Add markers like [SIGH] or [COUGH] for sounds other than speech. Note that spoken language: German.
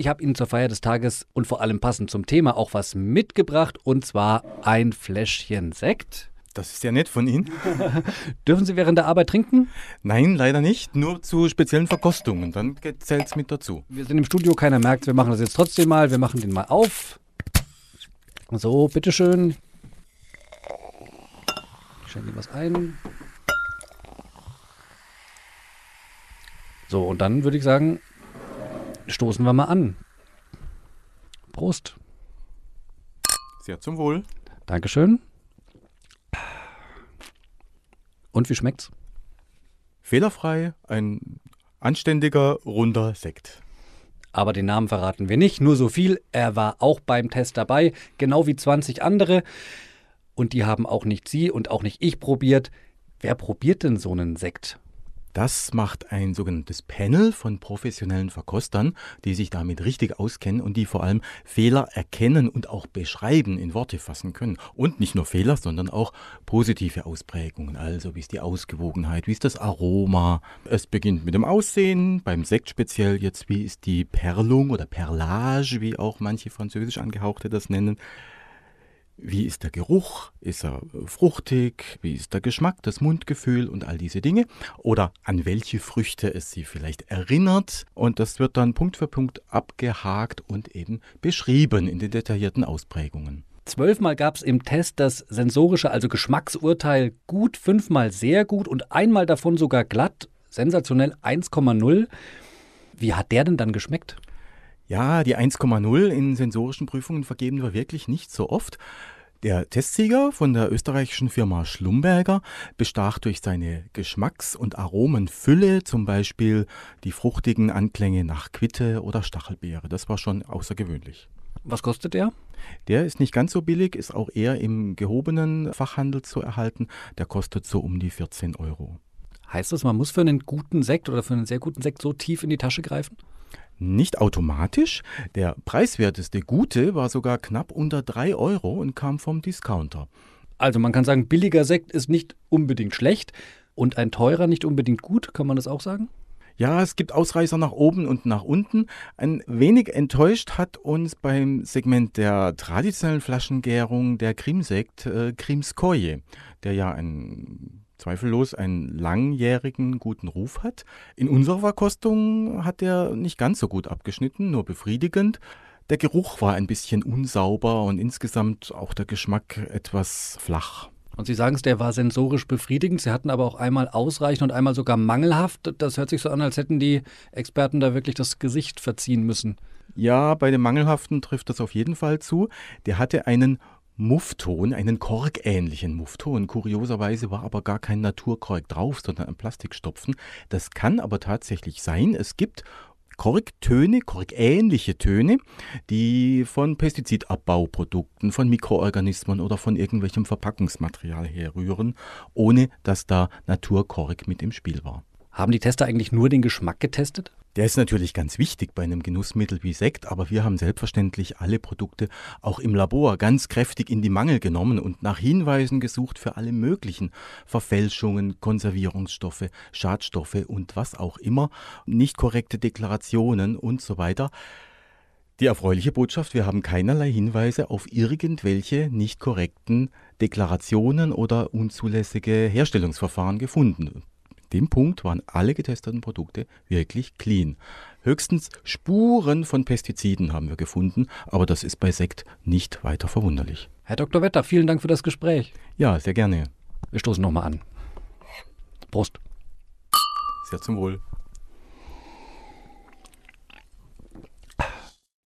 Ich habe Ihnen zur Feier des Tages und vor allem passend zum Thema auch was mitgebracht und zwar ein Fläschchen Sekt. Das ist ja nett von Ihnen. [LAUGHS] Dürfen Sie während der Arbeit trinken? Nein, leider nicht. Nur zu speziellen Verkostungen. Dann zählt es mit dazu. Wir sind im Studio, keiner merkt Wir machen das jetzt trotzdem mal. Wir machen den mal auf. So, bitteschön. Ich schenke was ein. So, und dann würde ich sagen, stoßen wir mal an. Prost. Sehr zum Wohl. Dankeschön. Und wie schmeckt's? Fehlerfrei, ein anständiger, runder Sekt. Aber den Namen verraten wir nicht, nur so viel. Er war auch beim Test dabei, genau wie 20 andere. Und die haben auch nicht Sie und auch nicht ich probiert. Wer probiert denn so einen Sekt? Das macht ein sogenanntes Panel von professionellen Verkostern, die sich damit richtig auskennen und die vor allem Fehler erkennen und auch beschreiben, in Worte fassen können. Und nicht nur Fehler, sondern auch positive Ausprägungen. Also wie ist die Ausgewogenheit, wie ist das Aroma. Es beginnt mit dem Aussehen, beim Sekt speziell jetzt, wie ist die Perlung oder Perlage, wie auch manche französisch angehauchte das nennen. Wie ist der Geruch? Ist er fruchtig? Wie ist der Geschmack, das Mundgefühl und all diese Dinge? Oder an welche Früchte es Sie vielleicht erinnert? Und das wird dann Punkt für Punkt abgehakt und eben beschrieben in den detaillierten Ausprägungen. Zwölfmal gab es im Test das sensorische, also Geschmacksurteil gut, fünfmal sehr gut und einmal davon sogar glatt, sensationell 1,0. Wie hat der denn dann geschmeckt? Ja, die 1,0 in sensorischen Prüfungen vergeben wir wirklich nicht so oft. Der Testsieger von der österreichischen Firma Schlumberger bestach durch seine Geschmacks- und Aromenfülle, zum Beispiel die fruchtigen Anklänge nach Quitte oder Stachelbeere. Das war schon außergewöhnlich. Was kostet der? Der ist nicht ganz so billig, ist auch eher im gehobenen Fachhandel zu erhalten. Der kostet so um die 14 Euro. Heißt das, man muss für einen guten Sekt oder für einen sehr guten Sekt so tief in die Tasche greifen? Nicht automatisch. Der preiswerteste gute war sogar knapp unter 3 Euro und kam vom Discounter. Also man kann sagen, billiger Sekt ist nicht unbedingt schlecht und ein teurer nicht unbedingt gut, kann man das auch sagen? Ja, es gibt Ausreißer nach oben und nach unten. Ein wenig enttäuscht hat uns beim Segment der traditionellen Flaschengärung der Krimsekt äh, Krimskoje, der ja ein zweifellos einen langjährigen guten Ruf hat. In unserer Verkostung hat er nicht ganz so gut abgeschnitten, nur befriedigend. Der Geruch war ein bisschen unsauber und insgesamt auch der Geschmack etwas flach. Und Sie sagen es, der war sensorisch befriedigend. Sie hatten aber auch einmal ausreichend und einmal sogar mangelhaft. Das hört sich so an, als hätten die Experten da wirklich das Gesicht verziehen müssen. Ja, bei dem Mangelhaften trifft das auf jeden Fall zu. Der hatte einen Muffton, einen korkähnlichen Muffton. Kurioserweise war aber gar kein Naturkork drauf, sondern ein Plastikstopfen. Das kann aber tatsächlich sein. Es gibt Korktöne, korkähnliche Töne, die von Pestizidabbauprodukten, von Mikroorganismen oder von irgendwelchem Verpackungsmaterial herrühren, ohne dass da Naturkork mit im Spiel war. Haben die Tester eigentlich nur den Geschmack getestet? Der ist natürlich ganz wichtig bei einem Genussmittel wie Sekt, aber wir haben selbstverständlich alle Produkte auch im Labor ganz kräftig in die Mangel genommen und nach Hinweisen gesucht für alle möglichen Verfälschungen, Konservierungsstoffe, Schadstoffe und was auch immer, nicht korrekte Deklarationen und so weiter. Die erfreuliche Botschaft, wir haben keinerlei Hinweise auf irgendwelche nicht korrekten Deklarationen oder unzulässige Herstellungsverfahren gefunden dem Punkt waren alle getesteten Produkte wirklich clean. Höchstens Spuren von Pestiziden haben wir gefunden, aber das ist bei Sekt nicht weiter verwunderlich. Herr Dr. Wetter, vielen Dank für das Gespräch. Ja, sehr gerne. Wir stoßen nochmal an. Prost. Sehr zum Wohl.